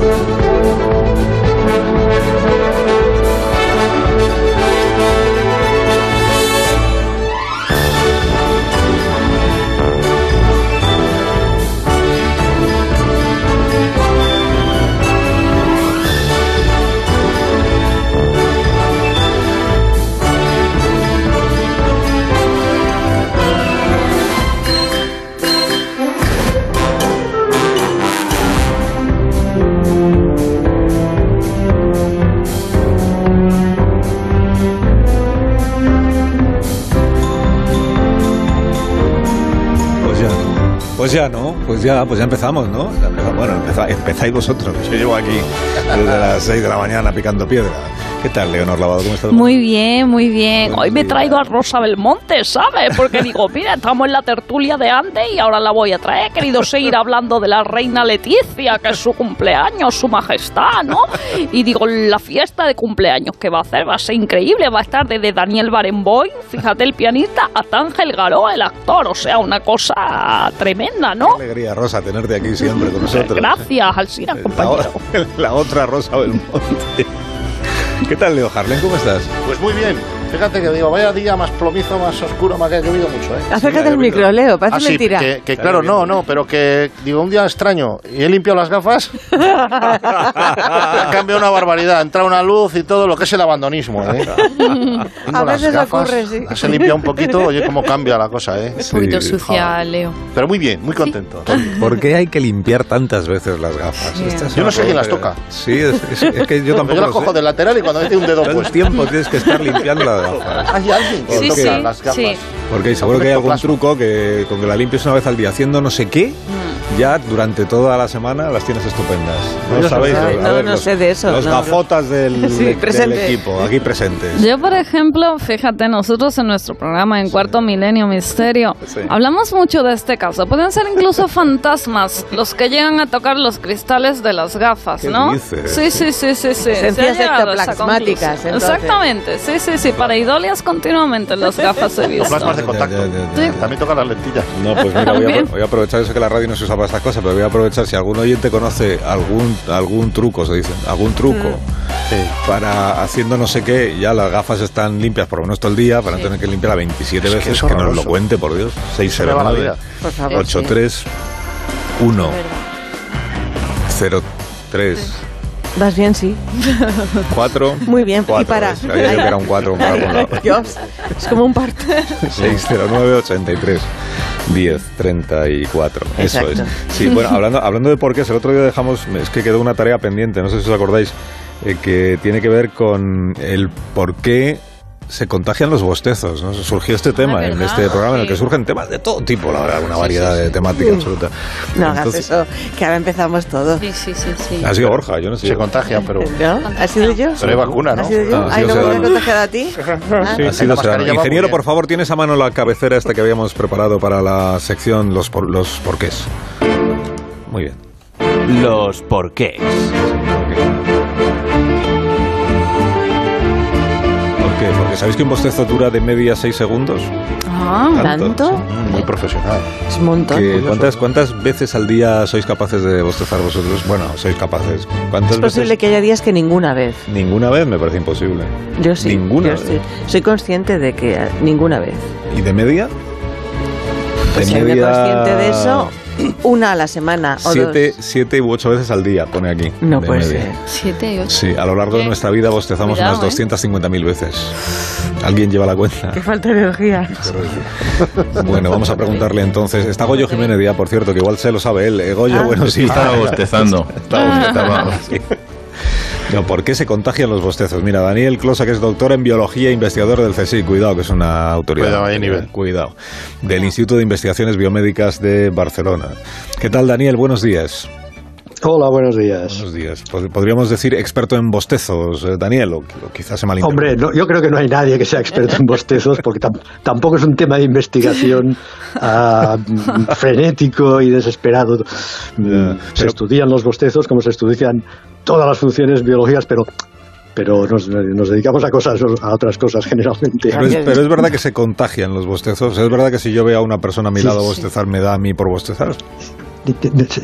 Pues Pues ya, pues ya empezamos, ¿no? Bueno, empezáis vosotros. Yo llevo aquí desde las 6 de la mañana picando piedra. ¿Qué tal, Leonor Lavado? ¿Cómo estás? Muy bien, muy bien. Hoy me he traído a Rosa Belmonte, ¿sabes? Porque digo, mira, estamos en la tertulia de antes y ahora la voy a traer. He querido seguir hablando de la reina Leticia, que es su cumpleaños, su majestad, ¿no? Y digo, la fiesta de cumpleaños que va a hacer va a ser increíble. Va a estar desde Daniel Barenboim, fíjate el pianista, hasta Ángel Garó, el actor. O sea, una cosa tremenda, ¿no? Qué alegría, Rosa, tenerte aquí siempre con nosotros. Gracias, Alcina, compañero. La, la otra Rosa Belmonte. ¿Qué tal, Leo Harlen? ¿Cómo estás? Pues muy bien. Fíjate que digo, vaya día más plomizo, más oscuro, más que ha llovido mucho, ¿eh? Acércate al micro, Leo, parece ah, sí, mentira. Que, que claro, no, no, pero que digo, un día extraño y he limpiado las gafas. ha cambiado una barbaridad, ha entrado una luz y todo lo que es el abandonismo, ¿eh? A veces ocurre, sí. Se limpia un poquito, oye, cómo cambia la cosa, ¿eh? Un poquito sucia, Leo. Pero muy bien, muy contento. ¿Por qué hay que limpiar tantas veces las gafas? Es Yo no sé quién las toca. Sí, es, es- es que yo tampoco Yo las cojo sé. del lateral y cuando mete un dedo Todo pues. tiempo tienes que estar limpiando las gafas. Hay alguien que Sí, toca sí, las gafas. sí. Porque seguro que hay algún truco que con que la limpies una vez al día haciendo no sé qué, Mm. ya durante toda la semana las tienes estupendas. ¿No lo sabéis? no no, ver, no los- sé de eso, Los no, gafotas del, Sí, del equipo, aquí presentes. Yo, por ejemplo, fíjate, nosotros en nuestro programa en Cuarto Milenio Misterio Sí. hablamos mucho de este caso. Pueden ser incluso fantasmas los que llegan a tocar los cristales de las gafas, ¿Qué ¿no? dices? Sí, sí, sí, sí, sí. Esencias Se ha llegado a esa ectoplasmáticas. Exactamente, sí, sí, sí. Pareidolias continuamente en las gafas he visto. Plasmas de Ya, contacto. ya, ya, ya. Sí. También toca las lentillas. No, pues mira, voy a, voy a aprovechar, eso que la radio no se usa para estas cosas, pero voy a aprovechar si algún oyente conoce algún algún truco, se dice, algún truco Mm. para haciendo no sé qué, ya las gafas están limpias por lo menos todo el día, para no tener que limpiarla 27 Es que veces, es que, nos lo cuente, por Dios. Se me va la 609 vida. Por favor. 83 1 03 Vas bien, sí. 4 Muy bien. Cuatro, y para. ¿ves? Había yo que era un cuatro, un cuatro, cuatro. Dios, es como un parto. 609 83 10 34 eso es Exacto. sí bueno hablando hablando de por qué el otro día dejamos es que quedó una tarea pendiente no sé si os acordáis eh, que tiene que ver con el por qué se contagian los bostezos, ¿no? Surgió este tema en este programa en el que surgen temas de todo tipo, la verdad, una variedad de temática absoluta. No hagas eso, que ahora empezamos todo. Sí, sí, sí, sí. Ha sido Borja, yo no sé. Se contagia, pero. ¿No? ¿Ha sido yo? Pero hay vacuna, ¿no? ¿Ha sido yo? Ah, ha Ay, sido ¿no me he contagiado a ti? Ah. Ha sido Ingeniero, por favor, tienes a mano la cabecera esta que habíamos preparado para la sección Los, por, los porqués. Muy bien. Los porqués. Qué? Porque sabéis que un bostezo dura de media 6 segundos. Ah, ¿Tanto? Mm, Muy profesional. Es un montón. ¿cuántas, ¿Cuántas veces al día sois capaces de bostezar vosotros? Bueno, sois capaces. ¿Cuántas Es posible veces? que haya días que ninguna vez. Ninguna vez me parece imposible. Yo sí. Ninguna yo vez. sí. Soy consciente de que eh, ninguna vez. ¿Y de media? Pues si soy consciente de eso, una a la semana o Siete, dos. siete u ocho veces al día, pone aquí. No de puede media. ser. siete y ocho. Sí, a lo largo de nuestra vida bostezamos Cuidado, unas ¿eh? 250.000 veces. ¿Alguien lleva la cuenta? Qué falta de energía. Bueno, vamos a preguntarle entonces. Está Goyo Jiménez ya, por cierto, que igual se lo sabe él. Eh, Goyo, Ah. bueno, sí. Estaba bostezando. Estaba bostezando, sí. No, ¿por qué se contagian los bostezos? Mira, Daniel Closa, que es doctor en biología e investigador del CSIC, cuidado, que es una autoridad. Cuidado, hay nivel. Cuidado. Del Instituto de Investigaciones Biomédicas de Barcelona. ¿Qué tal, Daniel? Buenos días. Hola, buenos días. Buenos días. Pod- Podríamos decir experto en bostezos, eh, Daniel, o, quizás se Hombre, malinterpreta. no, yo creo que no hay nadie que sea experto en bostezos porque tam- tampoco es un tema de investigación ah, mm, frenético y desesperado. Mm, se pero- estudian los bostezos como se estudian todas las funciones biológicas, pero pero nos, nos dedicamos a cosas a otras cosas generalmente. Pero es, pero es verdad que se contagian los bostezos. Es verdad que si yo veo a una persona a mi Sí, lado sí. bostezar, me da a mí por bostezar.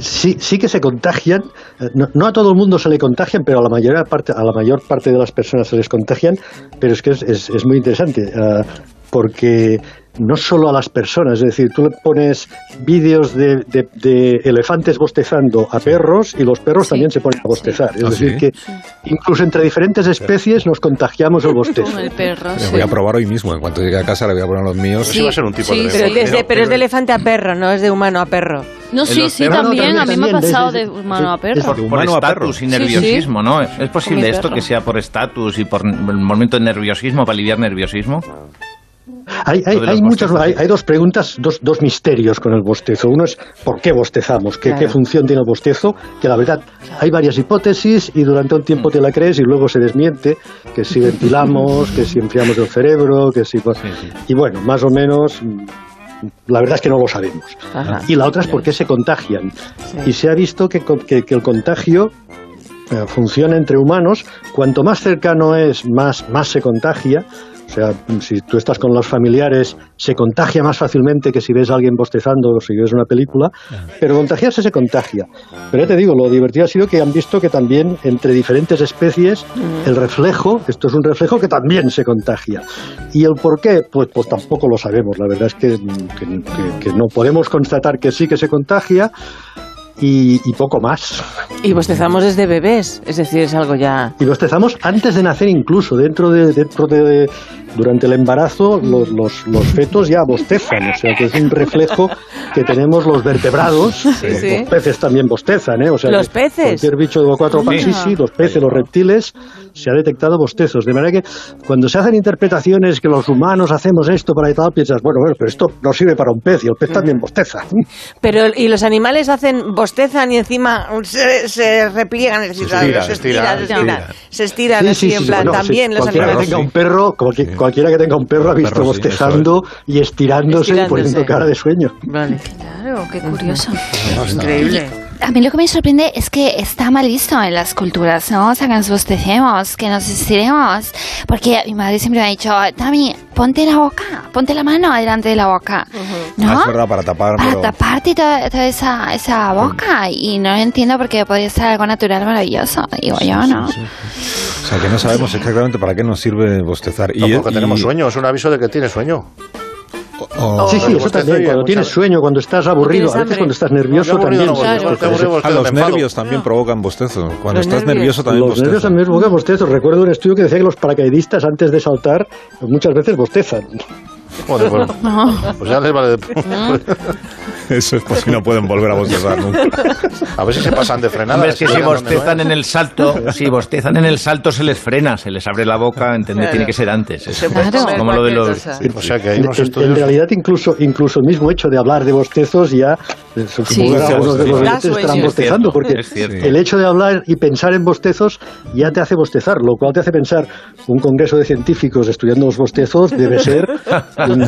Sí, sí que se contagian. eh, No, a todo el mundo se le contagian, pero a la mayor parte, a la mayor parte de las personas se les contagian. Pero es que es, es- es muy interesante, eh, porque no solo a las personas, es decir, tú le pones vídeos de, de- de elefantes bostezando a perros y los perros Sí. también se ponen a bostezar. Es ¿Ah, decir, sí? que incluso entre diferentes especies nos contagiamos el bostezo. Con el perro, Le sí. voy a probar hoy mismo. En cuanto llegue a casa le voy a poner los míos. Eso va a ser un tipo de Pero, es de, pero es de elefante a perro, no es de humano a perro. No, sí, sí, perros también. A mí me ha pasado de humano a perro. es- Por, De por humano a estatus perro. y Sí, nerviosismo, ¿no? ¿Es posible esto que sea por estatus y por el momento de nerviosismo, para aliviar nerviosismo? Hay, hay, hay muchas, hay, dos preguntas, dos, dos misterios con el bostezo. Uno es por qué bostezamos, qué, Claro. qué función tiene el bostezo, que la verdad hay varias hipótesis y durante un Mm. tiempo te la crees y luego se desmiente, que si ventilamos, que si enfriamos el cerebro, que si... Y bueno, más o menos, mm, la verdad es que no lo sabemos. Ajá. Y la otra es por qué se contagian. Y se ha visto que, que- que el contagio eh, funciona entre humanos. Cuanto más cercano es, más, más se contagia. O sea, si tú estás con los familiares, se contagia más fácilmente que si ves a alguien bostezando o si ves una película. Pero contagiarse se contagia. Pero ya te digo, lo divertido ha sido que han visto que también entre diferentes especies el reflejo, esto es un reflejo que también se contagia. ¿Y el por qué? Pues, pues tampoco lo sabemos. La verdad es que, que- que- que no podemos constatar que sí que se contagia y, y poco más. Y bostezamos desde bebés, es decir, es algo ya... Y bostezamos antes de nacer incluso, dentro de, dentro de durante el embarazo los, los, los fetos ya bostezan, o sea que es un reflejo que tenemos los vertebrados, los, sí. los peces también bostezan, ¿eh? O sea ¿Los peces? Cualquier bicho de cuatro patas, sí, sí, los peces, los reptiles, se ha detectado bostezos. De manera que cuando se hacen interpretaciones que los humanos hacemos esto para y tal, piensas, bueno, bueno, pero esto no sirve para un pez y el pez también bosteza. Pero, ¿y los animales hacen, bostezan y encima se, se repliegan? Es decir, Se estiran, se estiran, se estiran. así, sí, sí, en plan, también los cualquiera animales... que tenga un perro, cualquier- cualquiera que tenga un perro ha visto bostezando y estirándose, y poniendo cara de sueño. Vale, Claro, qué curioso. increíble. A mí lo que me sorprende es que está mal visto en las culturas, ¿no? O sea, que nos bostecemos, que nos estiremos. Porque mi madre siempre me ha dicho, Tami, ponte la boca, ponte la mano delante de la boca. ¿No? Ah, es verdad, para tapar. Para pero- taparte toda, toda esa, esa boca. Y no entiendo porque podría ser algo natural maravilloso, digo yo, ¿no? O sea, que no sabemos exactamente para qué nos sirve bostezar. No, y, porque y- tenemos sueño, es un aviso de que tienes sueño. O- Sí, sí, eso también. Cuando tienes sueño, cuando estás aburrido, a veces cuando estás nervioso también. Ah, los nervios también provocan bostezo. Cuando estás nervios. nervioso también Los nervios también provocan bostezos. Recuerdo un estudio que decía que los paracaidistas antes de saltar muchas veces bostezan. Joder, pues, pues ya les vale de... Eso es por si no pueden volver a bostezar nunca. A ver si se pasan de frenada. Hombre, es que si no bostezan es. en el salto, si bostezan en el salto se les frena, se les abre la boca, ¿entendés? Tiene que ser antes. Es, como lo de los... cualquier cosa. O sea que hay En, unos en- estudios... en realidad, incluso, incluso el mismo hecho de hablar de bostezos ya, eh, supongo Sí. que algunos de los oyentes estarán bostezando, porque el hecho de hablar y pensar en bostezos ya te hace bostezar, lo cual te hace pensar un congreso de científicos estudiando los bostezos debe ser un,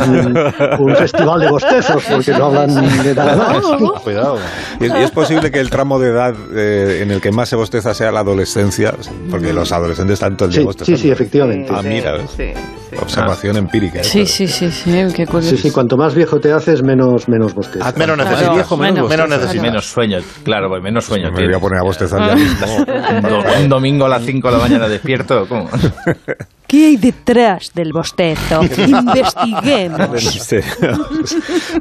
un festival de bostezos, porque no hablan de nada más. Cuidado. Y es, y es posible que el tramo de edad eh, en el que más se bosteza sea la adolescencia, porque los adolescentes están todo el día Sí, bostezando. sí, sí, efectivamente. Ah, mira, ¿ves? Sí, sí. Observación empírica. ¿eh? Sí, sí, sí, sí, qué curioso. Sí, sí, cuanto más viejo te haces, menos, menos bostezas. Menos Claro, viejo, menos menos. Y menos sueño, claro, pues menos sueño. Me voy a poner a bostezar ya mismo. Un, do- un domingo a las 5 de la mañana despierto, ¿cómo? ¿Qué hay detrás del bostezo? Investiguemos.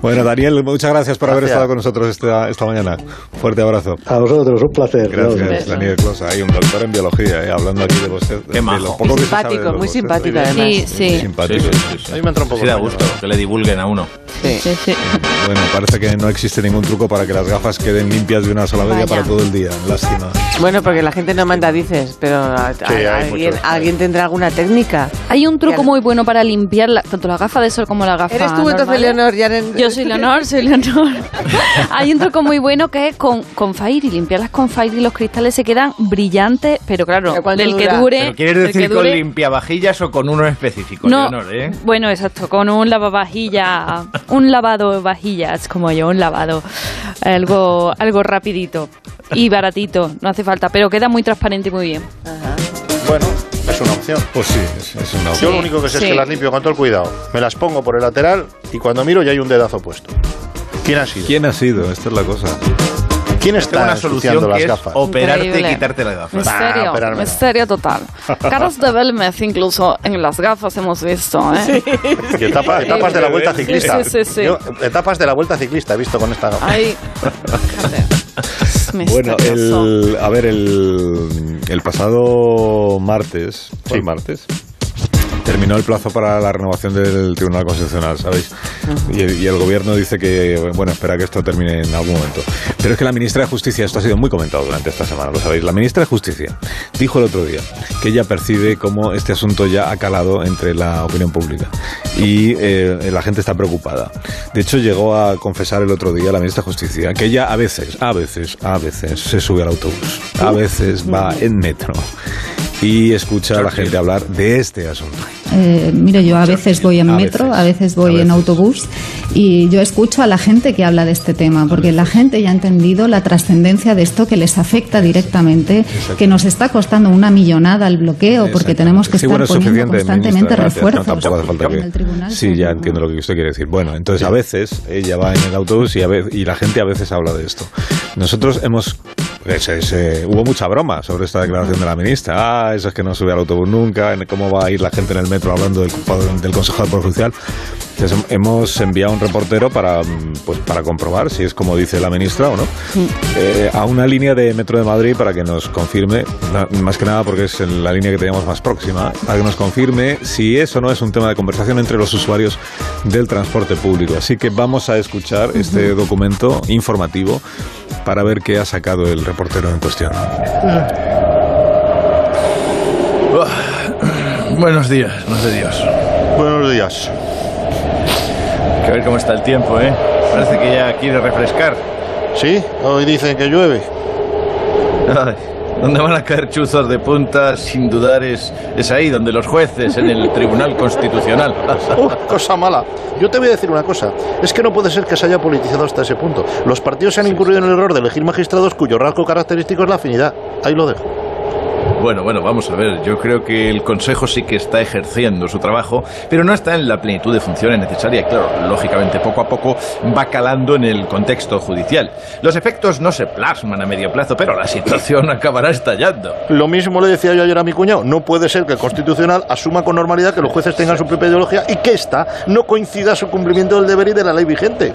Bueno, Daniel, muchas gracias por haber Gracias. estado con nosotros esta, esta mañana. Fuerte abrazo. A vosotros, un placer. Gracias, Daniel Closa, hay un doctor en biología, eh, hablando aquí de bostezo. Qué majo. lo Simpático, muy simpático además. Sí, sí. Simpático. Sí, sí, sí, A mí me entra un poco Sí da de gusto que le divulguen a uno. Sí. Sí, sí. Bueno, parece que no existe ningún truco para que las gafas queden limpias de una sola media Vaya. para todo el día. Lástima. Bueno, porque la gente no manda dices, pero a- a- alguien, alguien tendrá alguna técnica. Hay un truco muy bueno para limpiar la- tanto la gafa de sol como la gafa ¿Eres tú entonces. Leonor? Ya en- Yo soy Leonor, soy Leonor. Hay un truco muy bueno que es con, con Fairy. Limpiarlas con Fairy los cristales se quedan brillantes, pero claro, ¿Pero cuánto del que dure. ¿Pero quieres decir que con dure- limpiavajillas o con uno específico, No, Leonor, eh? bueno, exacto, con un lavavajilla, un lavado de vajillas, como yo, un lavado, algo, algo rapidito y baratito, no hace falta, pero queda muy transparente y muy bien. Bueno, es una opción. Pues sí, es, es una Yo lo único que sé es Sí. que las limpio con todo el cuidado. Me las pongo por el lateral y cuando miro ya hay un dedazo puesto. ¿Quién ha sido? ¿Quién ha sido? Esta es la cosa. ¿Quién está una solución las que es gafas? operarte Increíble. y quitarte las gafas. Misterio, no. misterio total. Caras de Belmez incluso en las gafas hemos visto, ¿eh? Y etapa- etapas de la vuelta Sí, ciclista. sí, sí, sí. Yo, etapas de la vuelta ciclista he visto con esta gafa. Ahí, Bueno, el, a ver, el, el pasado martes, ¿fue el martes? Terminó el plazo para la renovación del Tribunal Constitucional, ¿sabéis? Y, el- y el gobierno dice que, bueno, espera que esto termine en algún momento. Pero es que la ministra de Justicia, esto ha sido muy comentado durante esta semana, lo sabéis. La ministra de Justicia dijo el otro día que ella percibe cómo este asunto ya ha calado entre la opinión pública y eh, la gente está preocupada. De hecho, llegó a confesar el otro día la ministra de Justicia que ella a veces, a veces, a veces se sube al autobús, a veces va en metro y escucha a la gente hablar de este asunto. Eh, mire, yo a veces voy en metro, veces, a veces voy en veces. autobús y yo escucho a la gente que habla de este tema, porque la gente ya ha entendido la trascendencia de esto que les afecta directamente, que nos está costando una millonada el bloqueo, porque tenemos que Sí, estar bueno, poniendo constantemente ministra. No, refuerzos. tampoco hace falta en que- el tribunal. Sí, ya entiendo lo que usted quiere decir. Bueno, entonces a veces ella va en el autobús y, a ve- y la gente a veces habla de esto. Nosotros hemos... se- se- hubo mucha broma sobre esta declaración de la ministra. Ah, eso es que no sube al autobús nunca. ¿Cómo va a ir la gente en el metro hablando del, del Consejo del Poder Judicial? Entonces, hemos enviado un reportero para, mm, pues, para comprobar si es como dice la ministra o no, eh, a una línea de Metro de Madrid para que nos confirme, más que nada porque es la línea que teníamos más próxima, para que nos confirme si eso no es un tema de conversación entre los usuarios del transporte público. Así que vamos a escuchar este documento informativo para ver qué ha sacado el reportero en cuestión. Buenos días, no de Dios. Buenos días. Que ver cómo está el tiempo, ¿eh? Parece que ya quiere refrescar. ¿Sí? Hoy dicen que llueve. Ay, donde van a caer chuzos de punta, sin dudar, es, es ahí donde los jueces en el Tribunal Constitucional. Uh, cosa mala. Yo te voy a decir una cosa. Es que no puede ser que se haya politizado hasta ese punto. Los partidos se han incurrido en el error de elegir magistrados cuyo rasgo característico es la afinidad. Ahí lo dejo. Bueno, bueno, vamos a ver. Yo creo que el Consejo sí que está ejerciendo su trabajo, pero no está en la plenitud de funciones necesarias. Claro, lógicamente, poco a poco va calando en el contexto judicial. Los efectos no se plasman a medio plazo, pero la situación acabará estallando. Lo mismo le decía yo ayer a mi cuñado. No puede ser que el Constitucional asuma con normalidad que los jueces tengan su propia ideología y que ésta no coincida su cumplimiento del deber y de la ley vigente.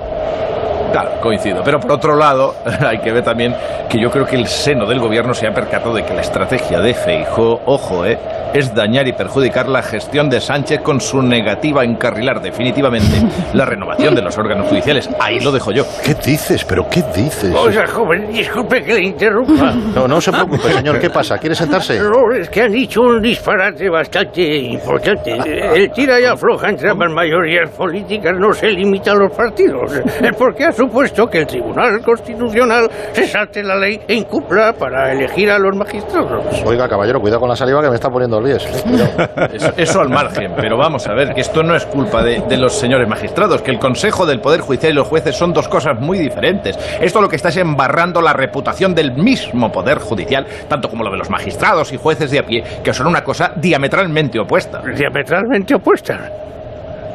Claro, coincido. Pero por otro lado, hay que ver también que yo creo que el seno del gobierno se ha percatado de que la estrategia de Feijó, ojo, eh, es dañar y perjudicar la gestión de Sánchez con su negativa a encarrilar definitivamente la renovación de los órganos judiciales. Ahí lo dejo yo. ¿Qué dices? ¿Pero qué dices? Oiga, joven, disculpe que le interrumpa. No, no se preocupe, señor. ¿Qué pasa? ¿Quiere sentarse? No, es que han dicho un disparate bastante importante. El tira y afloja entre ambas mayorías políticas no se limita a los partidos. Es porque ha supuesto que el Tribunal Constitucional se salte la ley e incumpla para elegir a los magistrados. Oiga, caballero, cuidado con la saliva que me está poniendo el bies. eh, cuidado. Eso, eso al margen, pero vamos a ver que esto no es culpa de, de los señores magistrados, que el Consejo del Poder Judicial y los jueces son dos cosas muy diferentes. Esto lo que está es embarrando la reputación del mismo Poder Judicial, tanto como lo de los magistrados y jueces de a pie, que son una cosa diametralmente opuesta. Diametralmente opuestas.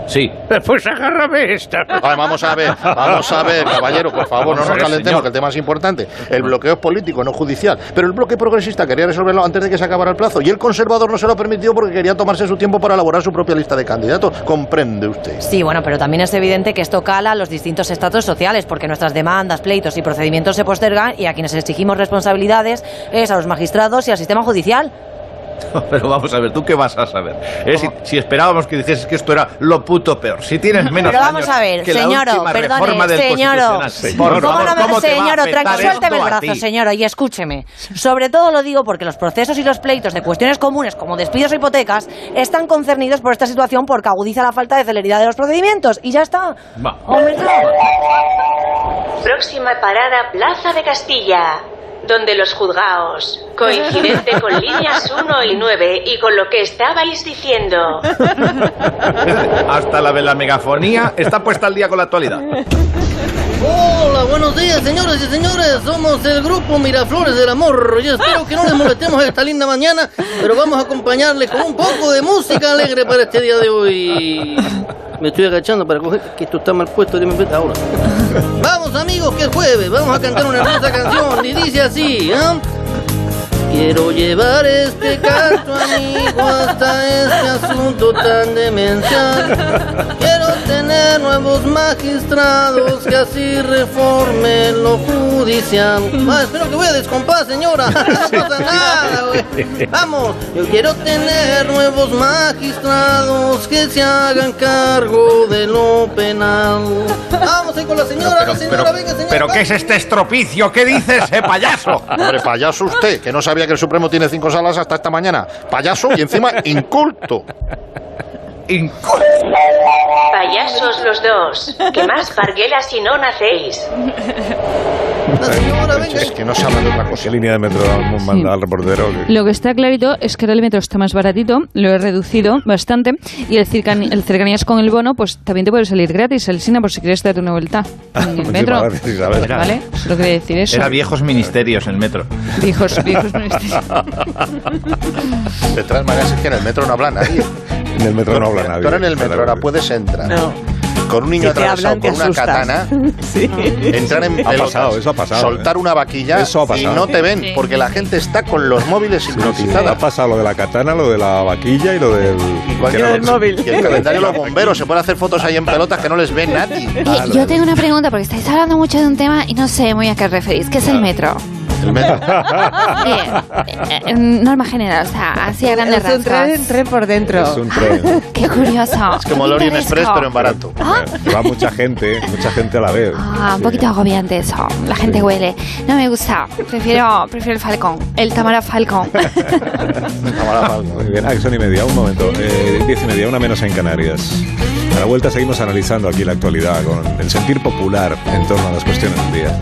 Sí, Pues agárrame esta. Ay, vamos a ver, vamos a ver, caballero, por favor, no Vamos nos calentemos, señor. que el tema es importante. El bloqueo es político, no judicial. Pero el bloque progresista quería resolverlo antes de que se acabara el plazo y el conservador no se lo permitió porque quería tomarse su tiempo para elaborar su propia lista de candidatos. Comprende usted. Sí, bueno, pero también es evidente que esto cala a los distintos estatus sociales, porque nuestras demandas, pleitos y procedimientos se postergan y a quienes exigimos responsabilidades es a los magistrados y al sistema judicial. pero vamos a ver, ¿tú qué vas a saber? Eh, si, si esperábamos que dijeses que esto era lo puto peor, si tienes menos Pero vamos años a ver, que la señoro, última perdone, reforma del señoro. Constitucional. Por Por ¿Cómo favor, ¿cómo te va a señoro, afectar tranqui, suélteme el brazo, ti? señoro, y escúcheme. Sobre todo lo digo porque los procesos y los pleitos de cuestiones comunes como despidos o hipotecas están concernidos por esta situación porque agudiza la falta de celeridad de los procedimientos. Y ya está. Va. Hombre. Próxima parada Plaza de Castilla, donde los juzgaos, coincidente con líneas 1 y 9 y con lo que estabais diciendo. Hasta la de la megafonía está puesta al día con la actualidad. Hola, buenos días, señores y señores. Somos el grupo Miraflores del Amor. Y espero que no les molestemos esta linda mañana, pero vamos a acompañarles con un poco de música alegre para este día de hoy. Me estoy agachando para coger que esto está mal puesto. ver ahora. Vamos amigos, que es jueves. Vamos a cantar una hermosa canción. Y dice así, ¿ah? Quiero llevar este canto, amigo, hasta este asunto tan demencial. Quiero tener nuevos magistrados que así reformen lo judicial. Ah, espero que voy a descompás, señora. No pasa nada, güey. Vamos, yo quiero tener nuevos magistrados que se hagan cargo de lo penal. Vamos ahí con la señora, la señora, venga, señora. ¿Pero qué es este estropicio? ¿Qué dice ese payaso? Hombre, payaso usted, que no sabía que el Supremo tiene cinco salas hasta esta mañana. Payaso y encima inculto. Payasos los dos. Que más parguelas si no nacéis. Es que no sabe de otra cosa. ¿Qué línea de metro manda al reportero? Lo que está clarito es que ahora el metro está más baratito, lo he reducido bastante, y el, cercani- el cercanías con el bono, pues también te puede salir gratis, el Sina, por si quieres darte una vuelta en el metro. gracias, Isabel. ¿Vale? Solo quería decir eso. Era viejos ministerios el metro. Viejos, viejos ministerios. De todas maneras, es que en el metro no habla nadie. En el metro no habla nadie. Tú ahora en el metro ahora puedes entrar. Con un niño Si atravesado hablan, con una asustas. katana, entrar en Ha pelotas, pasado, eso ha pasado, soltar ¿eh? una vaquilla Eso ha y no te ven, Sí. porque la gente está con los móviles Ha hipnotizadas. pasado lo de la katana, lo de la vaquilla y lo del... Cualquier- Y el calendario de los bomberos se puede hacer fotos ahí en pelotas que no les ve nadie. Oye, yo tengo una pregunta porque estáis hablando mucho de un tema y no sé muy a qué referís. ¿Qué es el metro? El metro. Eh, en norma general, o sea, así a grandes Es un tren, rasgos. tren por dentro. Es un tren. Qué curioso. Es como el Orient Express, pero en barato. Que va mucha gente, mucha gente a la vez. Ah, un poquito agobiante eso. La gente huele. No me gusta. Prefiero, prefiero el Falcón. El Tamara Falcón. Muy bien, ah, que son y media, un momento. Eh, diez y media, una menos en Canarias. A la vuelta seguimos analizando aquí la actualidad con el sentir popular en torno a las cuestiones del día.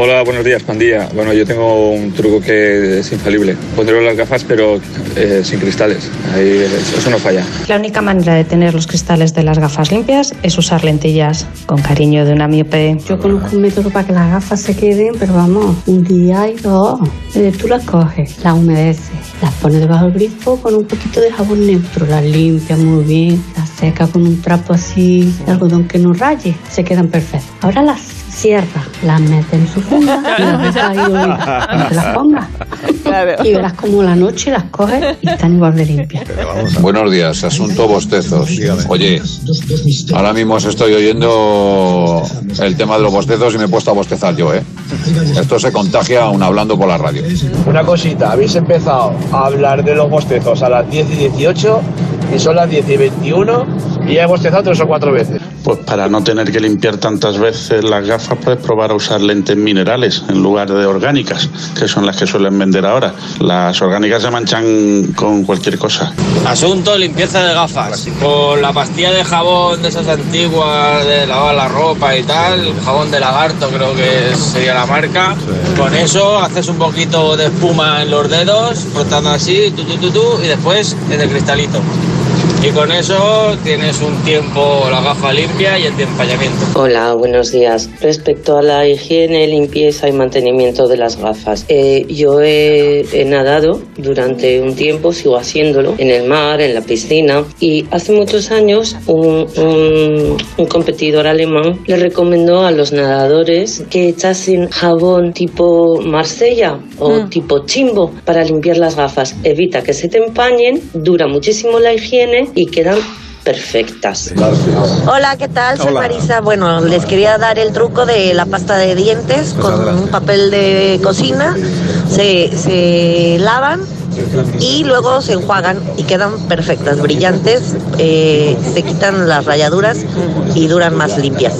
Hola, buenos días, pandilla. Bueno, yo tengo un truco que es infalible. Pondré las gafas, pero eh, sin cristales. Ahí eso, no falla. La única manera de tener los cristales de las gafas limpias es usar lentillas con cariño de una miope. Yo conozco un método para que las gafas se queden, pero vamos, un día y dos. Eh, tú las coges, las humedeces, las pones debajo del grifo con un poquito de jabón neutro, las limpias muy bien, las secas con un trapo así de algodón que no raye, se quedan perfectas. Ahora las cierras, las metes en su funda y las dejas ahí las pongas. Y verás como la noche las coges y están igual de limpias. Buenos días, asunto bostezos. Oye, ahora mismo os estoy oyendo el tema de los bostezos y me he puesto a bostezar yo, ¿eh? Esto se contagia aún hablando por la radio. Una cosita, habéis empezado a hablar de los bostezos a las 10 y 18 y son las 10 y 21 y ya he bostezado tres o cuatro veces. Pues para no tener que limpiar tantas veces las gafas, puedes probar a usar lentes minerales en lugar de orgánicas, que son las que suelen vender ahora. Las orgánicas se manchan con cualquier cosa. Asunto limpieza de gafas. Con la pastilla de jabón de esas antiguas de lavar la ropa y tal, jabón de lagarto creo que sería la marca. Con eso haces un poquito de espuma en los dedos, frotando así, tú, tú, tú, tú, y después en el cristalito. Y con eso tienes un tiempo la gafa limpia y el empañamiento. Hola, buenos días. Respecto a la higiene, limpieza y mantenimiento de las gafas, eh, yo he, he nadado durante un tiempo, sigo haciéndolo, en el mar, en la piscina, y hace muchos años un, un- un competidor alemán le recomendó a los nadadores que echasen jabón tipo Marsella o tipo chimbo para limpiar las gafas. Evita que se te empañen, dura muchísimo la higiene y quedan perfectas. Hola, ¿qué tal? Soy Hola. Marisa. Bueno, les quería dar el truco de la pasta de dientes Pues con adelante. un papel de cocina. Se, se lavan y luego se enjuagan y quedan perfectas, brillantes, eh, se quitan las rayaduras y duran más limpias.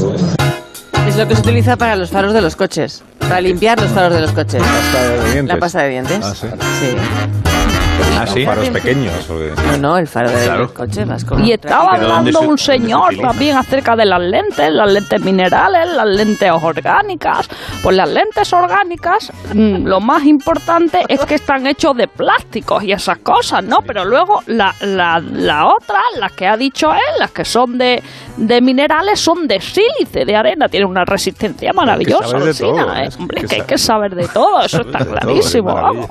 Es lo que se utiliza para los faros de los coches. Para limpiar los faros de los coches. de dientes. La pasta de dientes. Ah, sí. Sí. Ah, sí. Faros pequeños. No, no, el faro del Claro. coche con Y estaba ¿Pero dónde hablando un señor también acerca de las lentes, las lentes minerales, las lentes orgánicas. Pues las lentes orgánicas, mm, lo más importante es que están hechos de plásticos y esas cosas, ¿no? Pero luego la, la, la otra, las que ha dicho él, las que son de, de minerales son de sílice, de arena. Tienen una resistencia maravillosa, ¿eh? Hombre, que hay que saber de todo, eso está todo, clarísimo. vamos.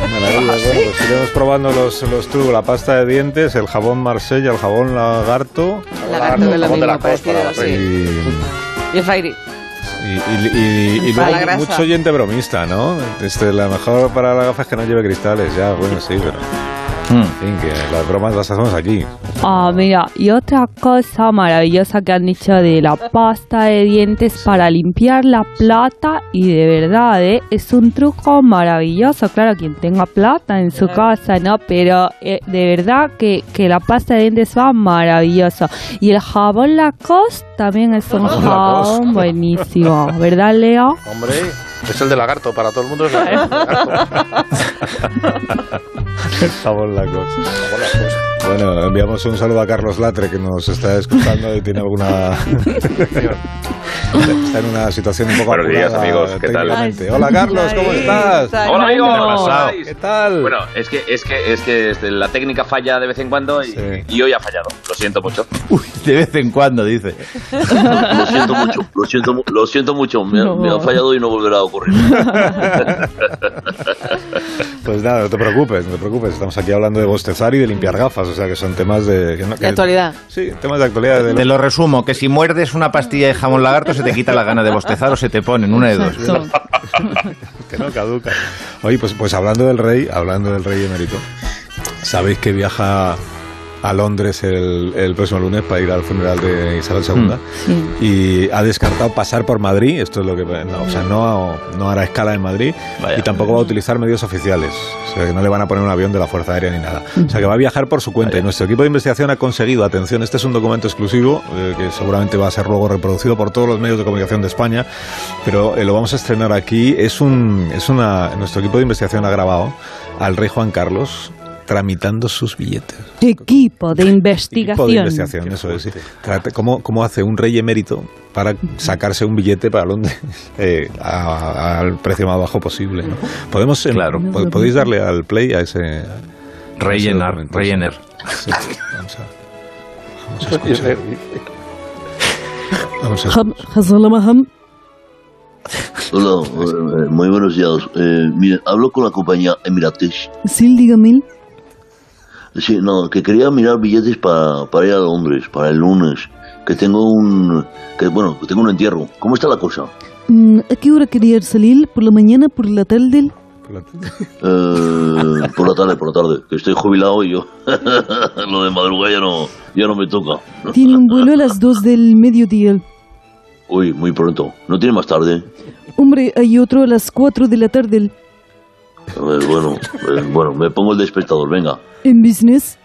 Maravilla, bueno, pues iremos probando los, los trucos, la pasta de dientes, el jabón Marsella, el jabón lagarto. Lagarto de lo Jabón de la costa. Y el Fairy. Y, y- y- y Para luego mucho oyente bromista, ¿no? Este, la mejor para la gafa es que no lleve cristales, ya, bueno, sí, pero... En que las bromas las hacemos aquí. Ah, mira, y otra cosa maravillosa que han dicho de la pasta de dientes para limpiar la plata y de verdad, ¿eh? es un truco maravilloso, claro, quien tenga plata en su casa, ¿no? Pero eh, de verdad que, que la pasta de dientes va maravilloso. Y el jabón Lacoste también es un jabón buenísimo, ¿verdad, Leo? Hombre, es el de lagarto, para todo el mundo es el de lagarto. El jabón Lacoste. Bueno, enviamos un saludo a Carlos Latre que nos está escuchando y tiene alguna... está en una situación un poco Buenos días, amigos, ¿qué tal? Hola Carlos, ¿cómo estás? Hola amigos, ¿Qué ¿Qué tal? Bueno, es que es que es que este, la técnica falla de vez en cuando y, y hoy ha fallado. Lo siento mucho. De vez en cuando, dice. Lo siento mucho. Lo siento, mu- lo siento mucho. Me, ha- No. me ha fallado y no volverá a ocurrir. Pues nada, no te preocupes, no te preocupes. Estamos aquí hablando de bostezar y de limpiar gafas, o sea que son temas de... que no- que- De actualidad. Sí, temas de actualidad. De Te lo resumo, que si muerdes una pastilla de jamón lagarto se te quita la gana de bostezar o se te ponen, una de dos. que no caduca. Oye, pues, pues hablando del rey, hablando del rey emérito, sabéis que viaja a Londres el, el próximo lunes para ir al funeral de Isabel II y ha descartado pasar por Madrid, esto es lo que no, o sea, no, no hará escala en Madrid y tampoco va a utilizar medios oficiales, o sea, que no le van a poner un avión de la Fuerza Aérea ni nada. O sea, que va a viajar por su cuenta y nuestro equipo de investigación ha conseguido, atención, este es un documento exclusivo eh, que seguramente va a ser luego reproducido por todos los medios de comunicación de España, pero eh, lo vamos a estrenar aquí. Es un, es una, nuestro equipo de investigación ha grabado al rey Juan Carlos tramitando sus billetes. Equipo de Equipo investigación. de investigación, eso es. sí. Trate- ¿Cómo, ¿Cómo hace un rey emérito para sacarse un billete para Londres eh, a- al precio más bajo posible? ¿no? Podemos, em, po- podéis darle al play a ese. a ese Rellenar, rellenar. Sí, vamos a, vamos a escuchar. Vamos a. Hola, eh, muy buenos días. Eh, mire, hablo con la compañía Emirates. Sí, dígame. Sí, no, que quería mirar billetes para, para ir a Londres, para el lunes. Que tengo un... Que, bueno, que tengo un entierro. ¿Cómo está la cosa? Mm, ¿A qué hora quería salir? ¿Por la mañana? ¿Por la tarde? Eh, por la tarde, por la tarde. Que estoy jubilado y yo... lo de madrugada ya no, ya no me toca. Tiene un vuelo a las 2 del mediodía. Uy, muy pronto. ¿No tiene más tarde? Hombre, hay otro a las 4 de la tarde. A ver, bueno, eh, bueno, me pongo el despertador, venga. ¿En business?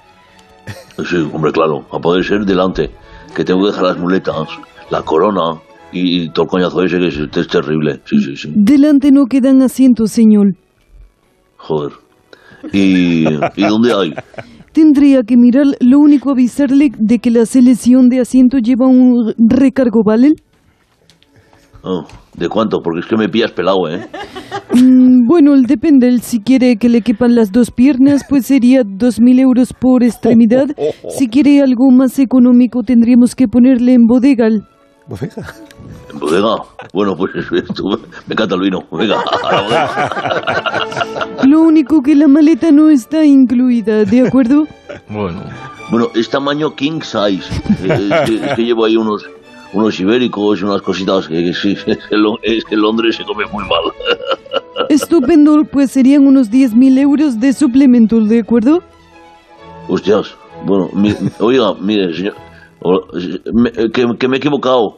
Sí, hombre, claro, a poder ser delante. Que tengo que dejar las muletas, la corona y, todo el coñazo ese que es, es terrible. Sí, sí, sí. Delante no quedan asientos, señor. Joder. ¿Y, ¿y dónde hay? Tendría que mirar, lo único avisarle de que la selección de asiento lleva un recargo, ¿vale? Oh, ¿De cuánto? Porque es que me pillas pelado, ¿eh? Mm, bueno, el depende. el Si quiere que le quepan las dos piernas, pues sería 2.000 euros por extremidad. Si quiere algo más económico, tendríamos que ponerle en bodega. ¿Bodega? ¿En bodega? Bueno, pues esto, me encanta el vino. Venga, a la bodega. Lo único que la maleta no está incluida, ¿de acuerdo? Bueno. Bueno, es tamaño king size. Eh, Es que, es que llevo ahí unos unos ibéricos y unas cositas que, que sí, es que, es Londres se come muy mal. Estupendo, pues serían unos 10.000 euros de suplemento, ¿de acuerdo? Hostias, bueno, mi- oiga, mire, señor, me- que, que me he equivocado,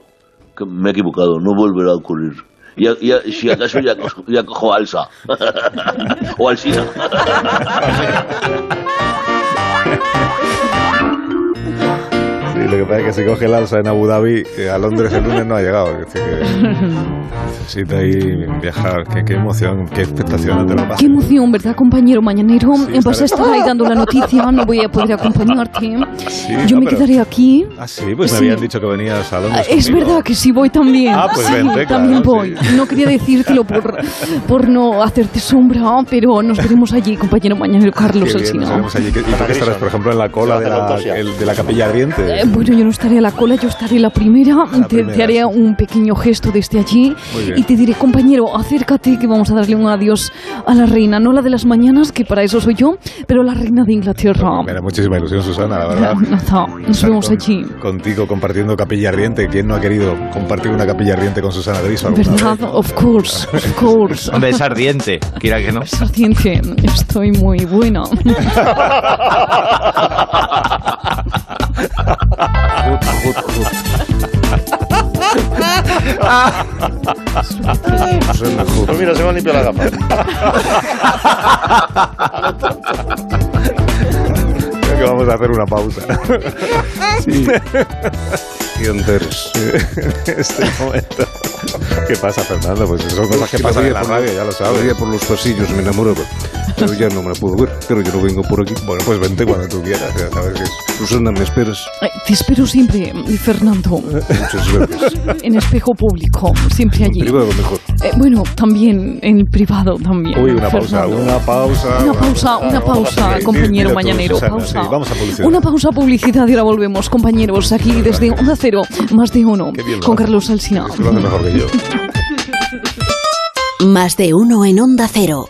que me he equivocado, no volverá a ocurrir. Ya, ya, si acaso ya, cojo- ya cojo alza. o alsina. Sí, lo que pasa es que si coge el alza en Abu Dhabi, eh, a Londres el lunes no ha llegado. Es decir, que necesita ahí viajar. Qué, qué emoción, qué expectación te lo Qué emoción, ¿verdad, compañero mañanero? Vas a estar ahí dando la noticia, no voy a poder acompañarte. Yo no, me quedaré aquí. Ah, sí, pues me Sí. habían dicho que venías a Londres. Es conmigo. verdad que sí voy también. Ah, pues sí, vente, también claro, voy. No quería decírtelo por, por no hacerte sombra, pero nos veremos allí, compañero mañanero Carlos Qué bien, nos veremos allí. ¿Y tú qué estarás, por ejemplo, en la cola de la, el- de la capilla ardiente? Bueno, Bueno, yo no estaré a la cola, yo estaré la primera. te, primera, te haré un pequeño gesto desde allí y te diré, compañero, acércate que vamos a darle un adiós a la reina. No la de las mañanas, que para eso soy yo, pero la reina de Inglaterra. Me da muchísima ilusión, Susana, la verdad. Nada, nos Estar vemos con- allí. Contigo compartiendo capilla ardiente. ¿Quién no ha querido compartir una capilla ardiente con Susana Griso ¿Verdad? vez? Of course, of course. Hombre, es ardiente, quiera que no. Ardiente, estoy muy buena. Pues mira, se me han limpiado las gafas. Creo que vamos a hacer una pausa. Sí. este momento. ¿Qué pasa, Fernando? Pues son cosas que pasan en la radio, ya lo sabes. por los pasillos me enamoraba, pero ya no me la puedo ver, pero yo no vengo por aquí. Bueno, pues vente cuando tú quieras, ya sabes que es. Susana, ¿me esperas? Ay, Te espero siempre, Fernando. Muchas gracias. En espejo público, siempre allí. Privado mejor. Eh, bueno, también en privado también. Uy, una pausa, una pausa. Una pausa, una pausa, compañero mañanero. Susana, pausa. sí, vamos a publicidad. Una pausa publicidad y ahora volvemos, compañeros, aquí desde Onda Cero, más de uno, con. Carlos Alsina. Lo hace mejor que yo. Más de uno en Onda Cero,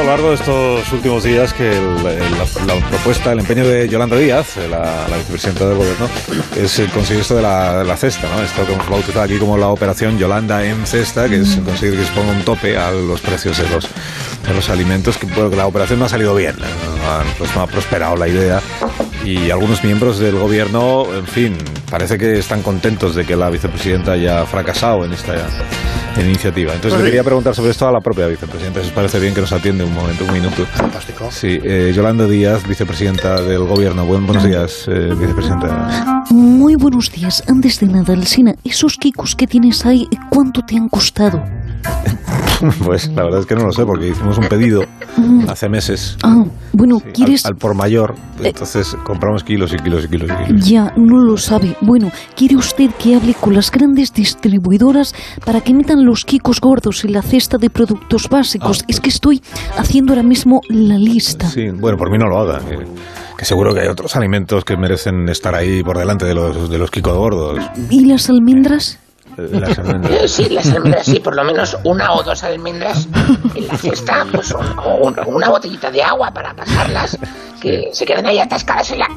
A lo largo de estos últimos días que el- la, la propuesta, el empeño de Yolanda Díaz, la, la vicepresidenta del gobierno, es conseguir esto de la, de la cesta, ¿no? Esto que hemos bautizado aquí como la operación Yolanda en cesta, que es conseguir que se ponga un tope a los precios de los, de los alimentos, que, bueno, la operación no ha salido bien, ¿no? No ha prosperado la idea y algunos miembros del gobierno, en fin, parece que están contentos de que la vicepresidenta haya fracasado en esta iniciativa. Entonces Pues le quería preguntar sobre esto a la propia vicepresidenta, si os parece bien que nos atiende un momento, un minuto. Fantástico. Sí, eh, Yolanda Díaz, vicepresidenta del gobierno. Buen, buenos días, eh, vicepresidenta. Muy buenos días. Antes de nada, Alsina, esos kikos que tienes ahí, ¿cuánto te han costado? Pues la verdad es que no lo sé, porque hicimos un pedido hace meses. Ah, bueno, al- ¿quieres...? Al, por mayor, entonces compramos kilos y kilos y kilos y kilos. Ya, no lo sabe. Bueno, ¿quiere usted que hable con las grandes distribuidoras para que metan los kikos gordos en la cesta de productos básicos? Es que estoy haciendo ahora mismo la lista. Sí, bueno, por mí no lo haga. Que, que seguro que hay otros alimentos que merecen estar ahí por delante de los, de los kikos gordos. ¿Y las almendras? Las almendras. sí, las almendras, sí, por lo menos una o dos almendras en la cesta, pues un- un- una botellita de agua para pasarlas, que se queden ahí atascadas en la,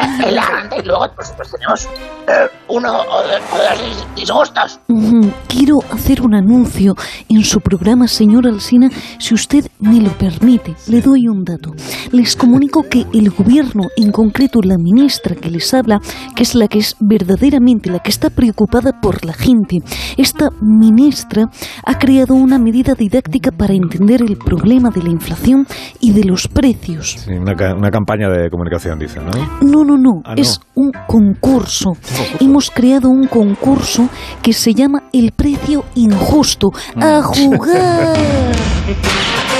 en la garganta y luego pues, pues tenemos eh, uno o, do- o dos dis- disgustos. Ujú, Quiero hacer un anuncio en su programa, señor Alsina, si usted me lo permite. Le doy un dato. Les comunico que el gobierno, en concreto la ministra que les habla, que es la que es verdaderamente la que está preocupada por la gente, esta ministra ha creado una medida didáctica para entender el problema de la inflación y de los precios. Sí, una, una campaña de comunicación, dice, ¿no? No, no, no, Ah, no. es un concurso. Hemos creado un concurso que se llama El Precio Injusto. ¡A jugar!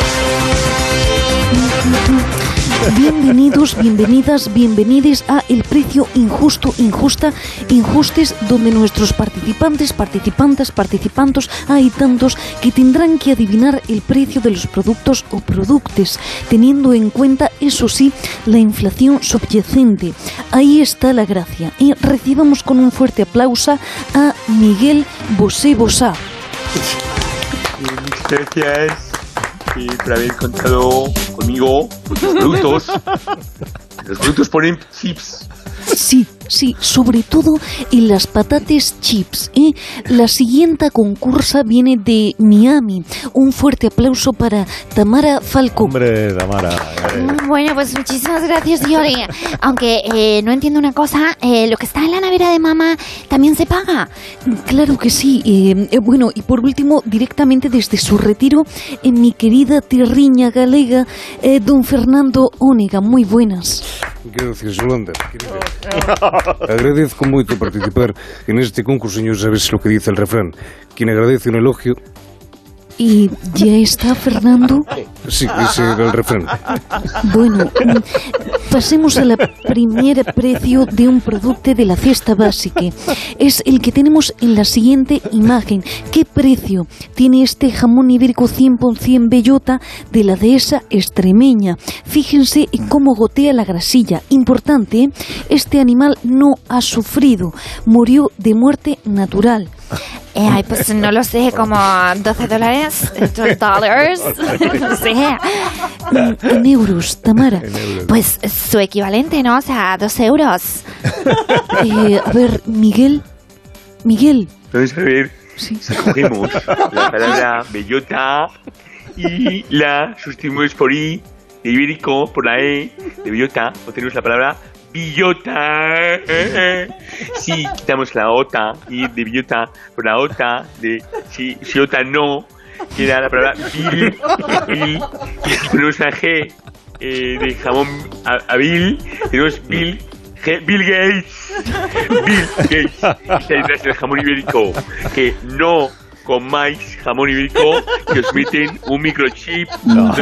Bienvenidos, bienvenidas, bienvenides a El Precio Injusto, Injusta, Injustes, donde nuestros participantes, participantes, participantes, hay tantos que tendrán que adivinar el precio de los productos o productos, teniendo en cuenta, eso sí, la inflación subyacente. Ahí está la gracia. Y recibamos con un fuerte aplauso a Miguel Bosé Bosá. Muchas gracias eh, por haber contado conmigo, con los productos. Los productos ponen chips. Sí, Sí, sobre todo en las patates chips. ¿eh? La siguiente concursa viene de Miami. Un fuerte aplauso para Tamara Falcón. Hombre, Tamara. eh. Bueno, pues muchísimas gracias, Yori. Aunque eh, no entiendo una cosa, eh, lo que está en la nevera de mamá también se paga. Claro que sí. eh, eh, bueno, y por último, directamente desde su retiro, en mi querida tierriña galega, eh, don Fernando Ónega. Muy buenas. Gracias, Yolanda. Agradezco moito participar en este concurso, señor. Sabes lo que dice el refrán. Quien agradece un elogio... ¿Y ya está Fernando? Sí, ese era el refrán. Bueno, pasemos a la primera precio de un producto de la cesta básica. Es el que tenemos en la siguiente imagen. ¿Qué precio tiene este jamón ibérico 100% bellota de la dehesa extremeña? Fíjense en cómo gotea la grasilla. Importante, ¿eh? este animal no ha sufrido, murió de muerte natural. Eh, ay, pues no lo sé, como 12 dólares, 12 dólares, no sé. Mm, En euros, Tamara. Pues su equivalente, ¿no? O sea, 2 euros. Eh, a ver, Miguel. Miguel. Vamos a ver. Cogemos la palabra bellota y la sustituimos por i de ibérico, por la e de bellota, obtenemos la palabra billota. Si quitamos la ota y de billota por la ota de si, si ota no, queda la palabra bil, bil. Y ponemos la g eh, de jamón a, a Bill, tenemos Bill Bill Gates. Bill Gates. Está detrás del jamón ibérico. Que no comáis jamón ibérico que os meten un microchip. No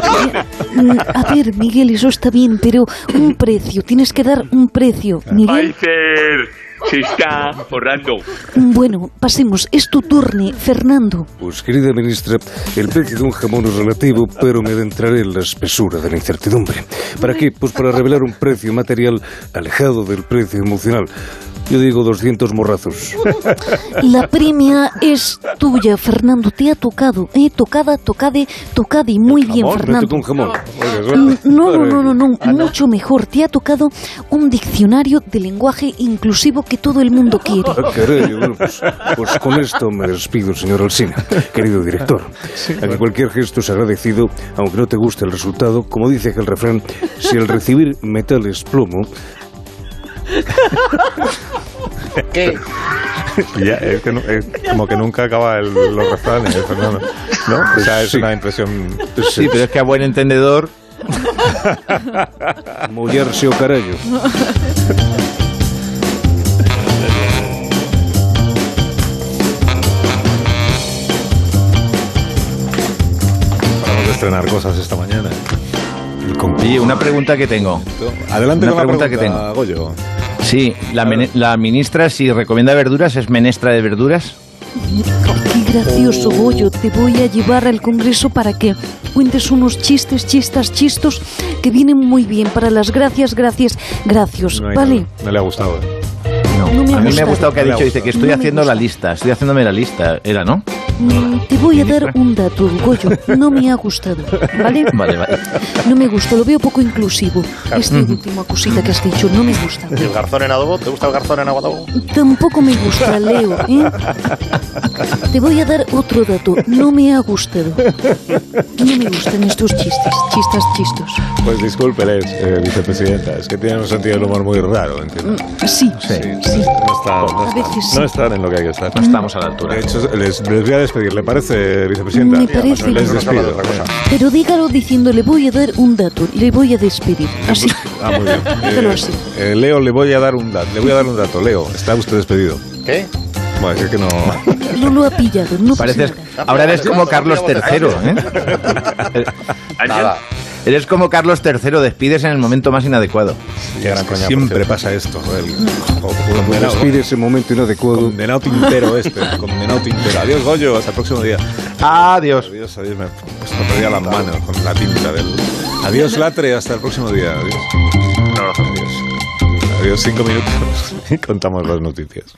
A ver, Miguel, eso está bien, pero un precio. Tienes que dar un precio. Miguel. Pfizer se está forrando. Bueno, pasemos. Es tu turno, Fernando. Pues, querida ministra, el precio de un jamón es relativo, pero me adentraré en la espesura de la incertidumbre. ¿Para qué? Pues para revelar un precio material alejado del precio emocional. Yo digo 200 morrazos. La premia es tuya, Fernando. Te ha tocado, ¿eh? Tocada, tocade, tocade. Muy bien, Fernando. un jamón. No, no, no, no, no, mucho mejor. Te ha tocado un diccionario de lenguaje inclusivo que todo el mundo quiere. Ah, caray, bueno, pues, pues con esto me despido, señor Alsina, querido director. A que cualquier gesto es agradecido, aunque no te guste el resultado. Como dice el refrán, si al recibir metal es plomo, ¿Qué? Ya, es que no- es como que nunca acaba el- los refranes, Fernando. ¿No? O sea, es Sí. una impresión. Sí, pero es que a buen entendedor. mollarse o carallo. Estrenar cosas esta mañana. Y una pregunta que tengo. Adelante una con la pregunta, que pregunta, tengo. Goyo. Sí, la, la ministra, si recomienda verduras, ¿es menestra de verduras? Qué gracioso, Goyo. Te voy a llevar al Congreso para que cuentes unos chistes, chistas, chistos que vienen muy bien para las gracias, gracias, gracias. No ¿Vale? nada. No le ha gustado. ¿eh? No me ha a mí me ha gustado. que ha No dicho, dice que estoy No haciendo la lista, estoy haciéndome la lista, era, ¿no? Mm, Te voy a dar un dato, Goyo. No me ha gustado, ¿vale? Vale, vale. No me gusta, lo veo poco inclusivo. Esta última cosita que has dicho no me gusta. ¿El garzón en adobo? ¿Te gusta el garzón en adobo? Tampoco me gusta, Leo, ¿eh? Te voy a dar otro dato. No me ha gustado. No me gustan estos chistes, chistas, chistos. Pues discúlpeles, eh, vicepresidenta. Es que tienen un sentido del humor muy raro, entiendo. Sí, sí. No, están, no, están, no sí. están en lo que hay que estar. No estamos a la altura. De hecho, les, les voy a despedir. ¿Le parece, vicepresidenta? Me parece. Les despido. Pero dígalo diciendo, le voy a dar un dato, le voy a despedir. Así. Ah, muy bien. Dígalo Eh, así. eh, Leo, le voy a dar un dato. Le voy a dar un dato. Leo, está usted despedido. ¿Qué? Bueno, es que no. No lo ha pillado, no Pareces, ahora eres como Carlos III, ¿eh? Nada. Eres como Carlos III, despides en el momento más inadecuado. Es que siempre pasa esto. joder. Jo- Me Condenado, despide ese momento inadecuado. condenado tintero este. Condenado tintero. Adiós, Goyo. Hasta el próximo día. Adiós. Adiós, adiós. Me, me perdía las manos con la tinta del. Adiós, Latre. Hasta el próximo día. Adiós. Adiós. Adiós, cinco minutos. Y contamos las noticias.